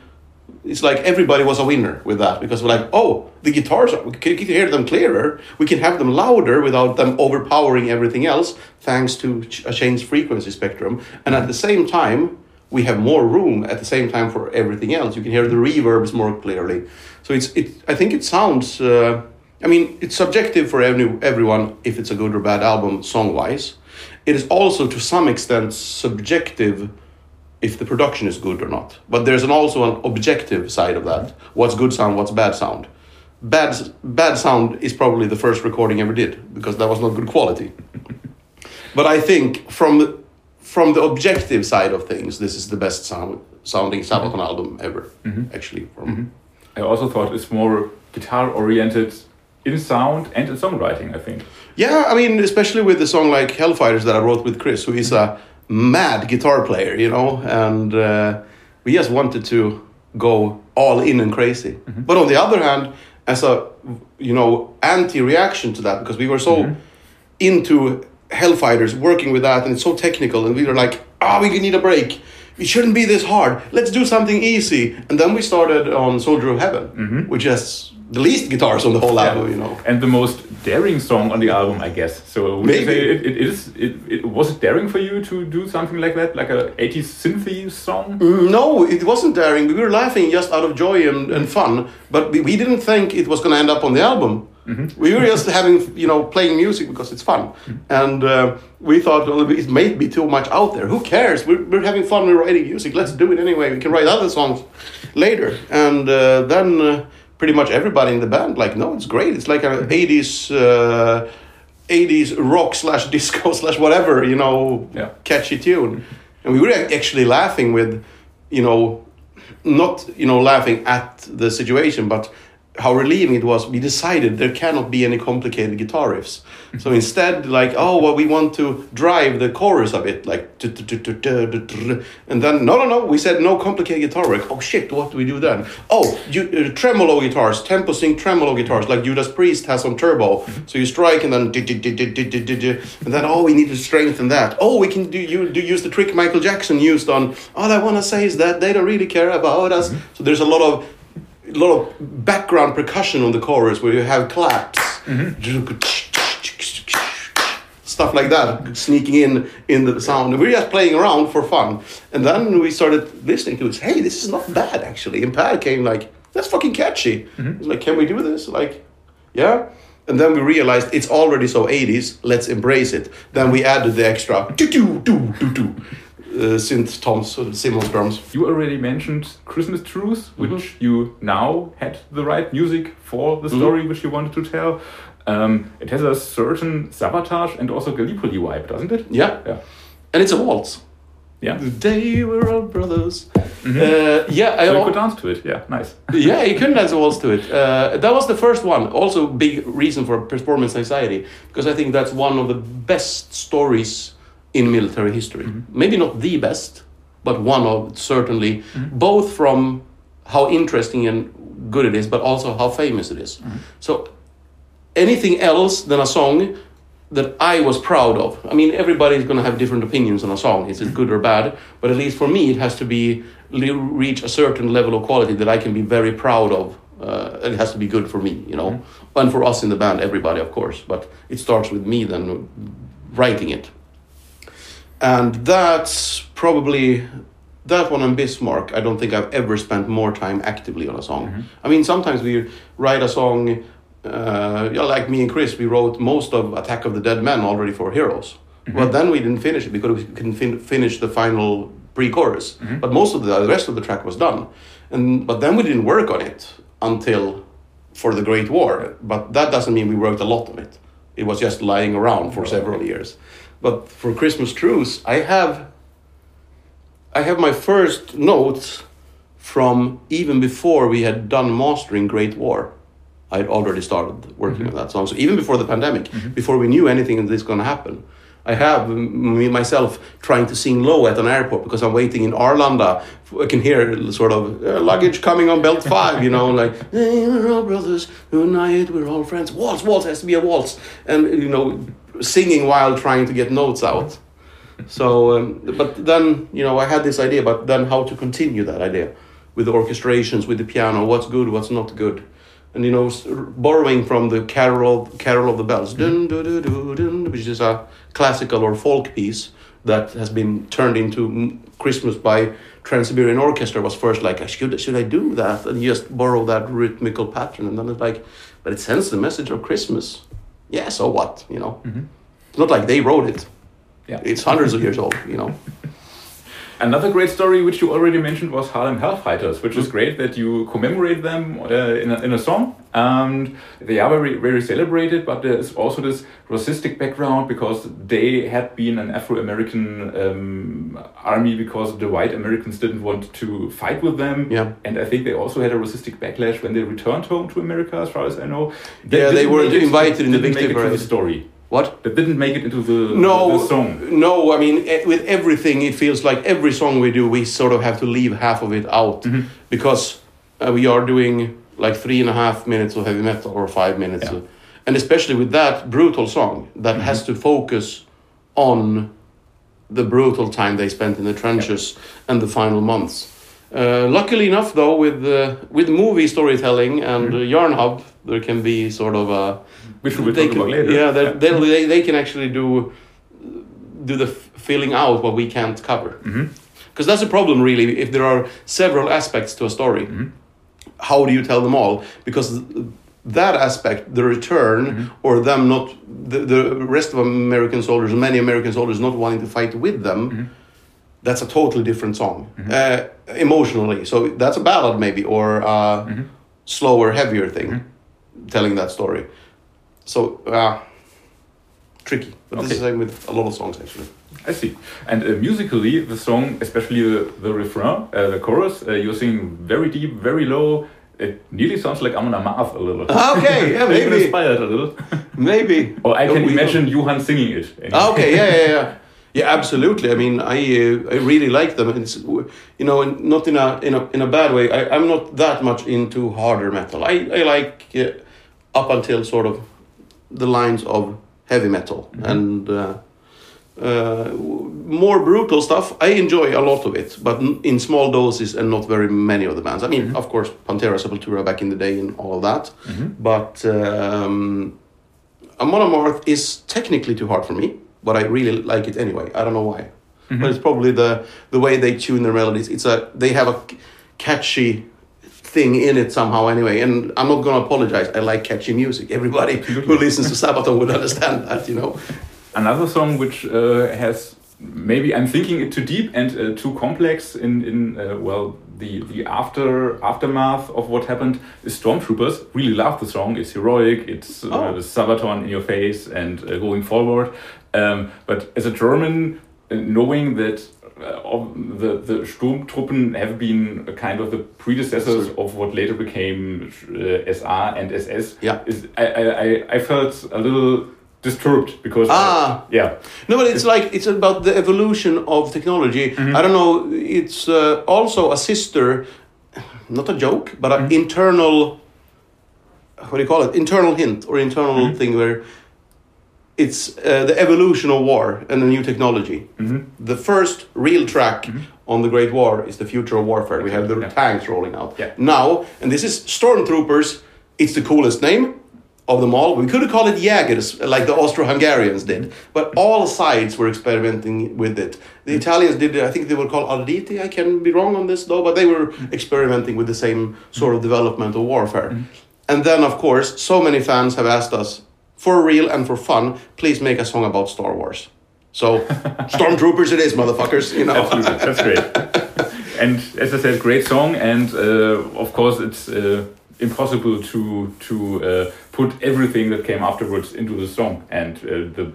it's like everybody was a winner with that because we're like oh the guitars we can hear them clearer? We can have them louder without them overpowering everything else thanks to a changed frequency spectrum. And at the same time we have more room at the same time for everything else. You can hear the reverbs more clearly. So it's it i think it sounds uh, I mean, it's subjective for every, everyone if it's a good or bad album song wise. It is also to some extent subjective if the production is good or not. But there's an also an objective side of that. What's good sound, what's bad sound. Bad, bad sound is probably the first recording ever did because that was not good quality. but I think from the, from the objective side of things, this is the best sound, sounding Sabaton mm-hmm. album ever, mm-hmm. actually. From mm-hmm. I also thought it's more guitar oriented in sound and in songwriting, I think. Yeah, I mean, especially with the song like Hellfighters that I wrote with Chris, who is a mad guitar player, you know, and uh, we just wanted to go all in and crazy. Mm-hmm. But on the other hand, as a you know anti-reaction to that, because we were so mm-hmm. into Hellfighters working with that, and it's so technical, and we were like, ah, we need a break. It shouldn't be this hard. Let's do something easy. And then we started on Soldier of Heaven, which has the least guitars on the whole album, you know. And the most daring song on the album, I guess. So would you Maybe. say it, it is it, it was it daring for you to do something like that, like a 80s synthy song? No, it wasn't daring. We were laughing just out of joy and, and fun, but we, we didn't think it was going to end up on the album. We were just having, you know, playing music because it's fun. And uh, we thought, well, it may be too much out there. Who cares? We're, we're having fun. We're writing music. Let's do it anyway. We can write other songs later. And uh, then uh, pretty much everybody in the band, like, no, it's great. It's like a 80s. Uh, 80s rock slash disco slash whatever, you know, Yeah. catchy tune. And we were actually laughing with, you know, not, you know, laughing at the situation, but how relieving it was. We decided there cannot be any complicated guitar riffs. So instead, like, oh, well, we want to drive the chorus a bit, like, and then, no, no, no, we said no complicated guitar work. Oh, shit, what do we do then? Oh, you, uh, tremolo guitars, tempo sync tremolo guitars, like Judas Priest has on Turbo. So you strike and then, and then, oh, we need to strengthen that. Oh, we can do you do use the trick Michael Jackson used on, all I want to say is that they don't really care about us. Mm-hmm. So there's a lot of a lot of background percussion on the chorus where you have claps. Mm-hmm stuff like that, sneaking in in the sound. And we're just playing around for fun. And then we started listening to it. Hey, this is not bad actually. And Pat came like, that's fucking catchy. Mm-hmm. He's like, can we do this? Like, yeah. And then we realized it's already so 80s. Let's embrace it. Then we added the extra do do do do do uh, synth toms, uh, so the Simmons drums. You already mentioned Christmas Truth, which mm-hmm. you now had the right music for the story mm-hmm. which you wanted to tell. Um, it has a certain sabotage and also Gallipoli vibe, doesn't it? Yeah. Yeah. And it's a waltz. Yeah. They were all brothers. Uh, yeah, I So you could dance to it. Yeah, nice. yeah, you couldn't dance a waltz to it. Uh, that was the first one. Also, big reason for performance anxiety because I think that's one of the best stories in military history. Maybe not the best, but one of certainly both from how interesting and good it is, but also how famous it is. So anything else than a song that I was proud of. I mean, everybody's going to have different opinions on a song. Is it good or bad? But at least for me, it has to be reach a certain level of quality that I can be very proud of. Uh, it has to be good for me, you know, and for us in the band, everybody, of course. But it starts with me then writing it, and that's probably that one on Bismarck. I don't think I've ever spent more time actively on a song. I mean, sometimes we write a song uh, yeah, like me and Chris, we wrote most of Attack of the Dead Men already for Heroes. But then we didn't finish it because we couldn't fin- finish the final pre-chorus. But most of the, the rest of the track was done, and but then we didn't work on it until for the Great War. But that doesn't mean we worked a lot on it. It was just lying around for several years. But for Christmas Truce, I have I have my first notes from even before we had done mastering Great War. I had already started working on that song. So even before the pandemic, before we knew anything that this going to happen, I have me myself trying to sing low at an airport because I'm waiting in Arlanda. I can hear sort of uh, luggage coming on belt five, you know, like hey, we're all brothers unite, we're all friends. Waltz, waltz has to be a waltz, and you know, singing while trying to get notes out. So, um, but then you know, I had this idea, but then how to continue that idea with the orchestrations, with the piano, what's good, what's not good, and you know, borrowing from the Carol, Carol of the Bells, mm-hmm. dun, which is a classical or folk piece that has been turned into Christmas by Trans-Siberian Orchestra. Was first like, should should I do that? And just borrow that rhythmical pattern, and then it's like, but it sends the message of Christmas. Yeah, so what? You know, mm-hmm. it's not like they wrote it. Yeah. It's hundreds of years old, you know. Another great story, which you already mentioned, was Harlem Hellfighters, which is great that you commemorate them uh, in, a, in a song. And they are very, very celebrated, but there is also this racistic background because they had been an Afro American um, army because the white Americans didn't want to fight with them. Yeah. And I think they also had a racistic backlash when they returned home to America, as far as I know. Yeah, they weren't it- invited in the didn't victory it to the story. What? That didn't make it into the, No, the song. no. I mean, eh, with everything, it feels like every song we do, we sort of have to leave half of it out because uh, we are doing like three and a half minutes of heavy metal or five minutes, Yeah. of- and especially with that brutal song that has to focus on the brutal time they spent in the trenches and the final months. Uh, luckily enough, though, with uh, with movie storytelling and uh, Yarn Hub, there can be sort of a Which we will they talk can, about later. yeah, they, they, they, they can actually do do the filling out what we can't cover. Because that's a problem, really. If there are several aspects to a story, Mhm. how do you tell them all? Because that aspect, the return, Mm-hmm. or them not, the, the rest of American soldiers, many American soldiers not wanting to fight with them, Mm-hmm. that's a totally different song uh, emotionally. So that's a ballad, maybe, or a Mm-hmm. slower, heavier thing, telling that story. So, uh, tricky. But this is the same with a lot of songs, actually. I see. And uh, musically, the song, especially the, the refrain, uh, the chorus, uh, you're singing very deep, very low. It nearly sounds like Amon Amarth a little. Okay, yeah, maybe. inspired a little. Maybe. Or I can imagine Johan singing it. Ah, okay, yeah, yeah, yeah. Yeah, absolutely. I mean, I uh, I really like them. It's you know, and not in a in a in a bad way. I, I'm not that much into harder metal. I I like uh, up until sort of the lines of heavy metal and uh, uh, more brutal stuff. I enjoy a lot of it, but in small doses and not very many of the bands. I mean, of course, Pantera, Sepultura back in the day and all of that, but. Um, Amon Amarth is technically too hard for me, but I really like it anyway. I don't know why, but it's probably the the way they tune their melodies. It's a they have a catchy thing in it somehow anyway. And I'm not gonna apologize. I like catchy music. Everybody who listens to Sabaton would understand that, you know. Another song which uh, has maybe I'm thinking it too deep and uh, too complex in in uh, well the the after aftermath of what happened is Stormtroopers. Really love the song. It's heroic. It's uh, Oh. Sabaton in your face and uh, going forward. Um, but as a German, uh, knowing that. Uh, of the the Sturmtruppen have been kind of the predecessors of what later became uh, SA and SS. Yeah. is I, I I- I felt a little disturbed because Ah. yeah No, but it's like it's about the evolution of technology. Mm-hmm. I don't know. It's uh, also a sister, not a joke, but Mm-hmm. an internal. What do you call it? Internal hint or internal Mm-hmm. thing where it's uh, the evolution of war and the new technology. Mhm. The first real track on the Great War is the future of warfare. We have the Mm-hmm. Yeah. tanks rolling out Yeah. now, and this is Stormtroopers. It's the coolest name of them all. We could have called it Jägers, like the Austro-Hungarians did, but all sides were experimenting with it. The Italians did, I think they were called Arditi. I can be wrong on this though, but they were experimenting with the same sort of development of warfare. And then, of course, so many fans have asked us, for real and for fun, please make a song about Star Wars. So, Stormtroopers it is, motherfuckers. You know. Absolutely, that's great. and as I said, great song, and uh, of course it's uh, impossible to to uh, put everything that came afterwards into the song and uh, the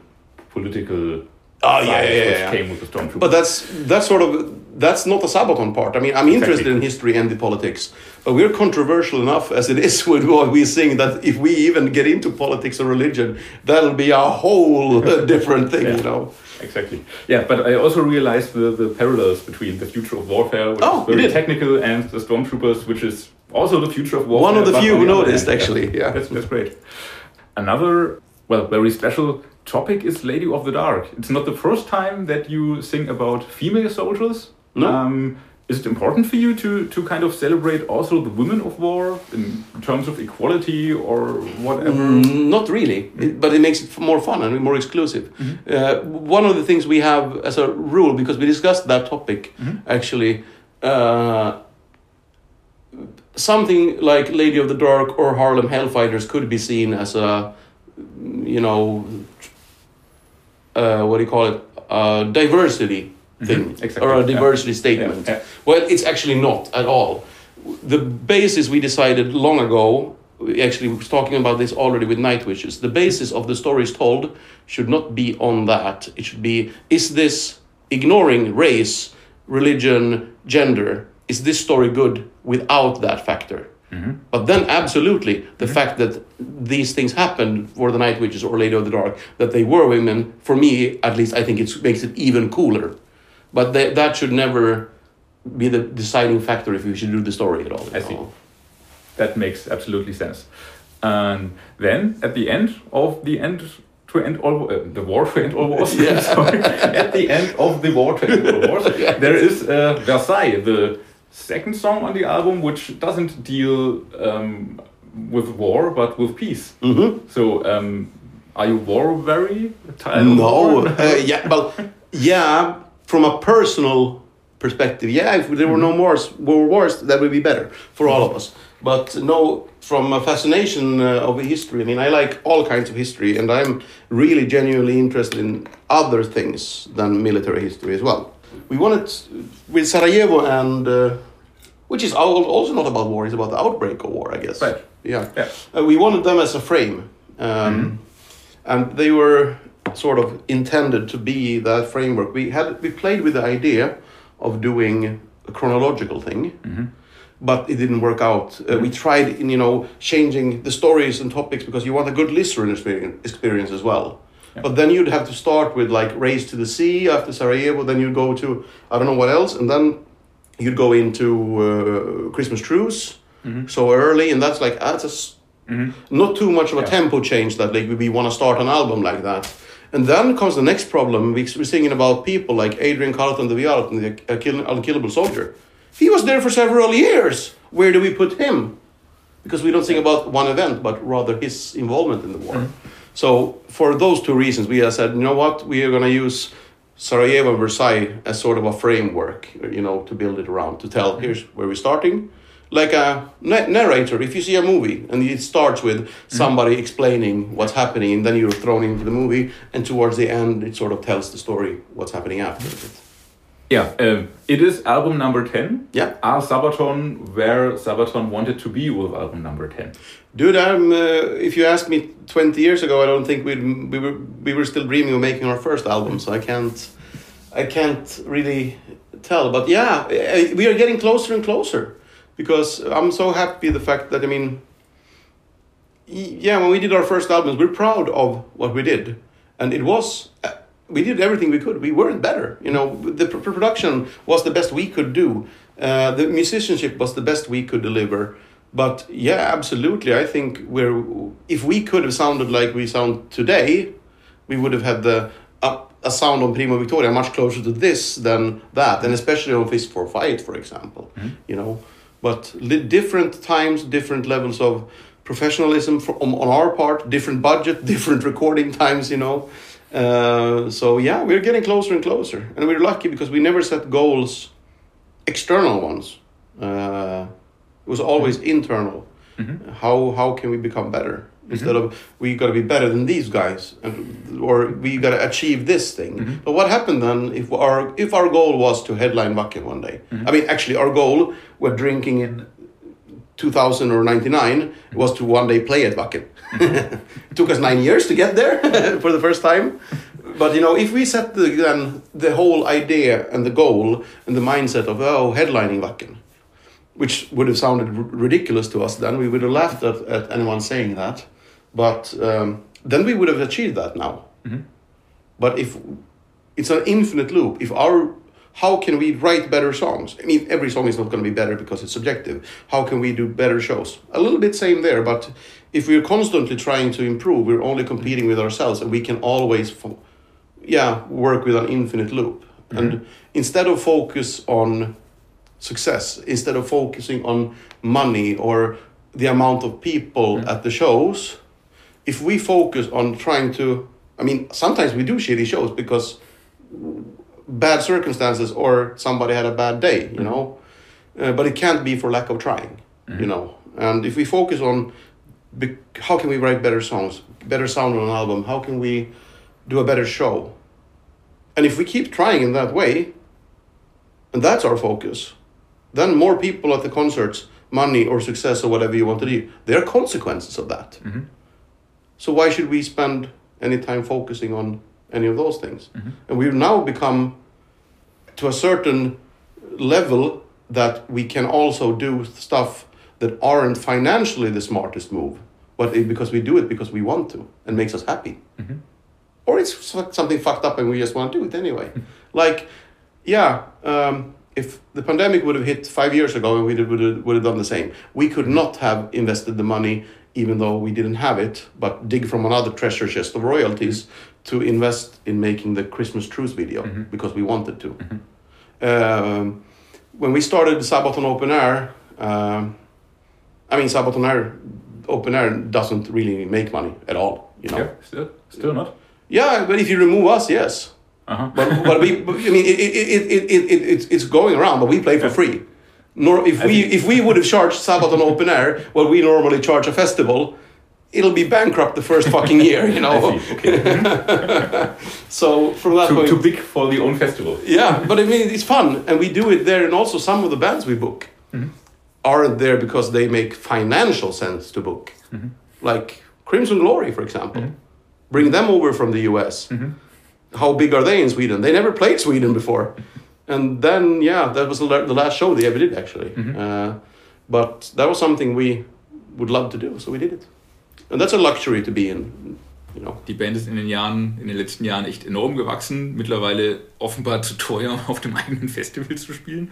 political. Oh, yeah, yeah, which yeah. came with the stormtroopers. But that's that's sort of that's not the Sabaton part. I mean, I'm interested Exactly. in history and the politics, but we're controversial enough as it is with what we're sing that if we even get into politics or religion, that'll be a whole different thing, Yeah. you know. Exactly. Yeah, but I also realized the, the parallels between the future of warfare, which Oh, is very technical, and the stormtroopers, which is also the future of warfare. One of the few who noticed, actually, yeah. That's, that's great. Another, well, very special topic is Lady of the Dark. It's not the first time that you sing about female soldiers. No. Um, is it important for you to, to kind of celebrate also the women of war in terms of equality or whatever? Mm, not really, it, but it makes it more fun and more exclusive. Uh, one of the things we have as a rule, because we discussed that topic actually, uh, something like Lady of the Dark or Harlem Hellfighters could be seen as a, you know, uh, what do you call it? A diversity thing exactly, or a yeah. diversity statement. Yeah, yeah. Well, it's actually not at all. The basis we decided long ago, we actually was talking about this already with Night Witches. The basis of the stories told should not be on that. It should be is this ignoring race, religion, gender? Is this story good without that factor? But then, absolutely, the fact that these things happened for the Night Witches or Lady of the Dark, that they were women, for me at least, I think it makes it even cooler. But they, that should never be the deciding factor if we should do the story at all. I see. That makes absolutely sense. And then at the end of the end to end all uh, the war to end all wars. Yeah. sorry. At the end of the war to end all wars, there is uh, Versailles, the second song on the album, which doesn't deal um, with war but with peace. Mhm. So, um, are you war very No, uh, yeah, well, yeah, from a personal perspective, yeah, if there were no more s- war wars, that would be better for all of us. But no, from a fascination uh, of history, I mean, I like all kinds of history, and I'm really genuinely interested in other things than military history as well. We wanted with Sarajevo, and uh, which is also not about war; it's about the outbreak of war, I guess. Right. Yeah. Yeah. Uh, we wanted them as a frame, um, and they were sort of intended to be that framework. We had we played with the idea of doing a chronological thing, but it didn't work out. Uh, we tried in you know changing the stories and topics because you want a good listener experience, experience as well. But then you'd have to start with like Race to the Sea after Sarajevo, then you'd go to I don't know what else, and then you'd go into uh, Christmas Truce mm-hmm. so early, and that's like that's a s- mm-hmm. not too much of a Yeah. tempo change that like we want to start an album like that. And then comes the next problem. We- We're singing about people like Adrian Carlton de Vialt and the Unkill- Unkillable Soldier. He was there for several years. Where do we put him? Because we don't sing about one event, but rather his involvement in the war. Mm-hmm. So for those two reasons, we have said, you know what, we are going to use Sarajevo and Versailles as sort of a framework, you know, to build it around, to tell here's where we're starting. Like a na- narrator, if you see a movie and it starts with somebody explaining what's happening, and then you're thrown into the movie, and towards the end, it sort of tells the story what's happening after. Yeah, um, it is album number 10. Yeah. Are Sabaton where Sabaton wanted to be with album number 10? Dude, I'm, uh, if you asked me 20 years ago, I don't think we'd, we were we were still dreaming of making our first album, so I can't I can't really tell. But yeah, we are getting closer and closer because I'm so happy the fact that I mean, yeah, when we did our first albums, we're proud of what we did, and it was. We did everything we could. We weren't better, you know. The pr- production was the best we could do. Uh, the musicianship was the best we could deliver. But yeah, absolutely. I think we're if we could have sounded like we sound today, we would have had the a, a sound on Prima Victoria much closer to this than that, and especially on Fist for Fight, for example. You know, but li- different times, different levels of professionalism for, on, on our part, different budget, different recording times. You know, uh, so yeah, we're getting closer and closer, and we're lucky because we never set goals, external ones. Uh, it was always mm-hmm. internal. Mm-hmm. How how can we become better? Mm-hmm. Instead of we got to be better than these guys, and, or we got to achieve this thing. But what happened then if our if our goal was to headline Wacken one day? I mean, actually, our goal we're drinking in 2000 or 99 was to one day play at Wacken. it took us nine years to get there for the first time. But you know, if we set the, then the whole idea and the goal and the mindset of oh headlining Wacken, which would have sounded r- ridiculous to us then, we would have laughed at, at anyone saying that. But um, then we would have achieved that now. But if it's an infinite loop, if our how can we write better songs? I mean, every song is not going to be better because it's subjective. How can we do better shows? A little bit same there, but if we're constantly trying to improve, we're only competing with ourselves, and we can always, fo- yeah, work with an infinite loop. Mm-hmm. And instead of focus on success, instead of focusing on money or the amount of people mm-hmm. at the shows, if we focus on trying to, I mean, sometimes we do shitty shows because bad circumstances or somebody had a bad day, you mm-hmm. know. Uh, but it can't be for lack of trying, mm-hmm. you know. And if we focus on be- how can we write better songs, better sound on an album, how can we do a better show, and if we keep trying in that way, and that's our focus, then more people at the concerts, money or success or whatever you want to do, there are consequences of that. Mm-hmm. So why should we spend any time focusing on any of those things? Mm-hmm. And we've now become to a certain level that we can also do stuff that aren't financially the smartest move, but it, because we do it because we want to and makes us happy. Mm-hmm. Or it's something fucked up and we just want to do it anyway. like, yeah, um, if the pandemic would have hit five years ago and we did- would have, would have done the same, we could not have invested the money even though we didn't have it, but dig from another treasure chest of royalties mm-hmm. To invest in making the Christmas Truce video because we wanted to. Um, when we started Sabaton Open Air, um, I mean, Sabaton Air Open Air doesn't really make money at all, you know. Yeah, still, still not. Yeah, but if you remove us, yes. Uh-huh. But, but we, but, I mean, it, it, it, it, it, it, it's, it's going around, but we play for free. Nor if we if we would have charged Sabaton Open Air what we normally charge a festival, it'll be bankrupt the first fucking year, you know. Okay. So from that too, point, too big for the own festival. yeah, but I mean it's fun, and we do it there, and also some of the bands we book mm-hmm. aren't there because they make financial sense to book, mm-hmm. like Crimson Glory, for example. Mm-hmm. Bring them over from the U.S. How big are they in Sweden? They never played Sweden before, and then yeah, that was the the last show they ever did actually. Uh, but that was something we would love to do, so we did it, and that's a luxury to be in, you know. Die Band ist in den Jahren, in den letzten Jahren echt enorm gewachsen. Mittlerweile offenbar zu teuer, um auf dem eigenen Festival zu spielen.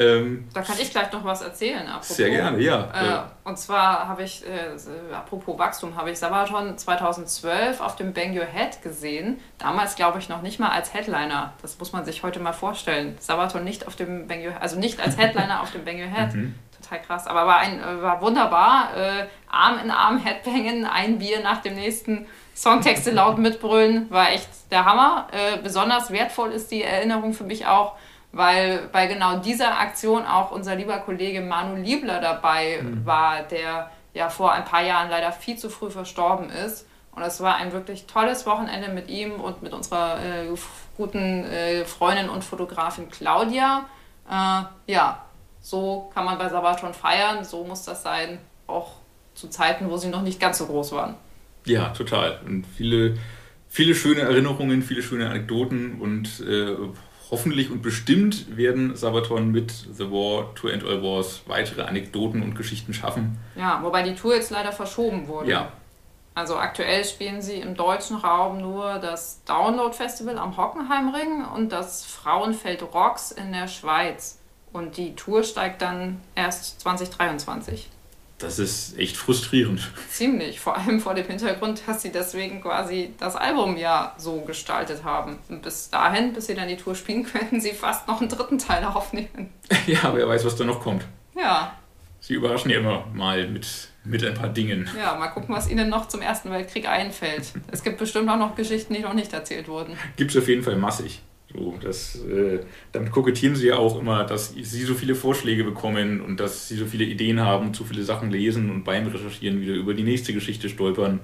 Ähm, Da kann ich gleich noch was erzählen. Apropos. sehr gerne, ja. Äh, und zwar habe ich, äh, apropos Wachstum, habe ich Sabaton 2012 auf dem Bang Your Head gesehen. Damals glaube ich noch nicht mal als Headliner. Das muss man sich heute mal vorstellen. Sabaton nicht auf dem Bang Your Head, also nicht als Headliner auf dem Bang Your Head. Total krass. Aber war, ein, äh, war wunderbar. Äh, Arm in Arm Headbangen, ein Bier nach dem nächsten. Songtexte laut mitbrüllen, war echt der Hammer. Äh, besonders wertvoll ist die Erinnerung für mich auch, weil bei genau dieser Aktion auch unser lieber Kollege Manu Liebler dabei war, der ja vor ein paar Jahren leider viel zu früh verstorben ist. Und es war ein wirklich tolles Wochenende mit ihm und mit unserer äh, guten äh, Freundin und Fotografin Claudia. Äh, ja, so kann man bei Sabaton feiern, so muss das sein, auch zu Zeiten, wo sie noch nicht ganz so groß waren. Ja, total. Und viele, viele schöne Erinnerungen, viele schöne Anekdoten und äh, hoffentlich und bestimmt werden Sabaton mit The War to End All Wars weitere Anekdoten und Geschichten schaffen. Ja, wobei die Tour jetzt leider verschoben wurde. Ja, Also aktuell spielen sie im deutschen Raum nur das Download Festival am Hockenheimring und das Frauenfeld Rocks in der Schweiz. Und die Tour steigt dann erst 2023. das ist echt frustrierend. Ziemlich, vor allem vor dem Hintergrund, dass sie deswegen quasi das Album ja so gestaltet haben. Und bis dahin, bis sie dann die Tour spielen, könnten sie fast noch einen dritten Teil aufnehmen. Ja, wer weiß, was da noch kommt. Ja, Sie überraschen ja immer mal mit, mit ein paar Dingen. ja, mal gucken, was ihnen noch zum Ersten Weltkrieg einfällt. Es gibt bestimmt auch noch Geschichten, die noch nicht erzählt wurden. Gibt es auf jeden Fall massig. So, das, äh, damit kokettieren sie ja auch immer, dass sie so viele Vorschläge bekommen und dass sie so viele Ideen haben, zu viele Sachen lesen und beim Recherchieren wieder über die nächste Geschichte stolpern.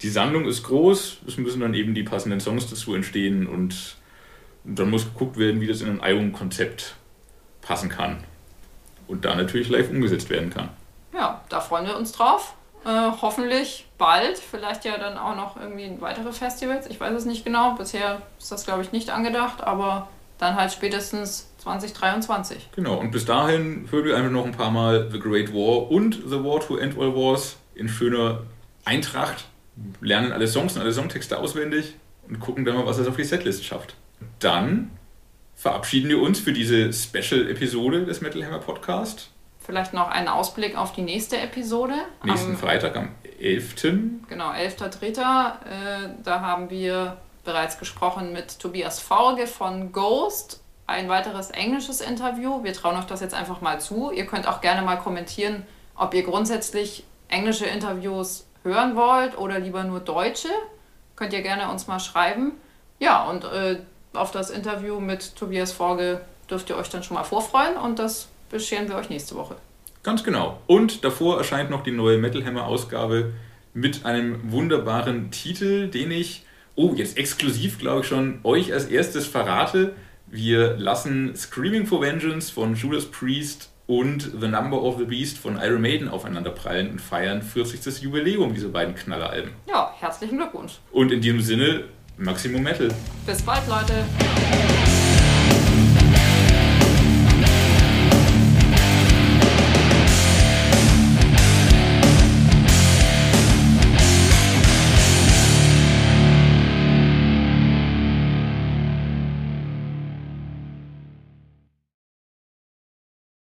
Die Sammlung ist groß, es müssen dann eben die passenden Songs dazu entstehen und dann muss geguckt werden, wie das in ein Albumkonzept passen kann. Und da natürlich live umgesetzt werden kann. Ja, da freuen wir uns drauf. Äh, hoffentlich bald, vielleicht ja dann auch noch irgendwie weitere Festivals. Ich weiß es nicht genau. Bisher ist das, glaube ich, nicht angedacht, aber dann halt spätestens 2023. Genau, und bis dahin hören wir einfach noch ein paar Mal The Great War und The War to End All Wars in schöner Eintracht, lernen alle Songs und alle Songtexte auswendig und gucken dann mal, was es auf die Setlist schafft. Dann verabschieden wir uns für diese Special-Episode des Metal Hammer Podcast. Vielleicht noch einen Ausblick auf die nächste Episode. Nächsten Am, Freitag am 11. genau, 11.3. Äh, da haben wir bereits gesprochen mit Tobias Forge von Ghost. Ein weiteres englisches Interview. Wir trauen euch das jetzt einfach mal zu. Ihr könnt auch gerne mal kommentieren, ob ihr grundsätzlich englische Interviews hören wollt oder lieber nur deutsche. Könnt ihr gerne uns mal schreiben. Ja, und äh, auf das Interview mit Tobias Forge dürft ihr euch dann schon mal vorfreuen und das bescheren wir euch nächste Woche. Ganz genau. Und davor erscheint noch die neue Metal Hammer Ausgabe mit einem wunderbaren Titel, den ich, oh, jetzt exklusiv glaube ich schon, euch als erstes verrate. Wir lassen Screaming for Vengeance von Judas Priest und The Number of the Beast von Iron Maiden aufeinander prallen und feiern 40. Jubiläum dieser beiden Knalleralben. Ja, herzlichen Glückwunsch. Und in diesem Sinne, Maximum Metal. Bis bald, Leute.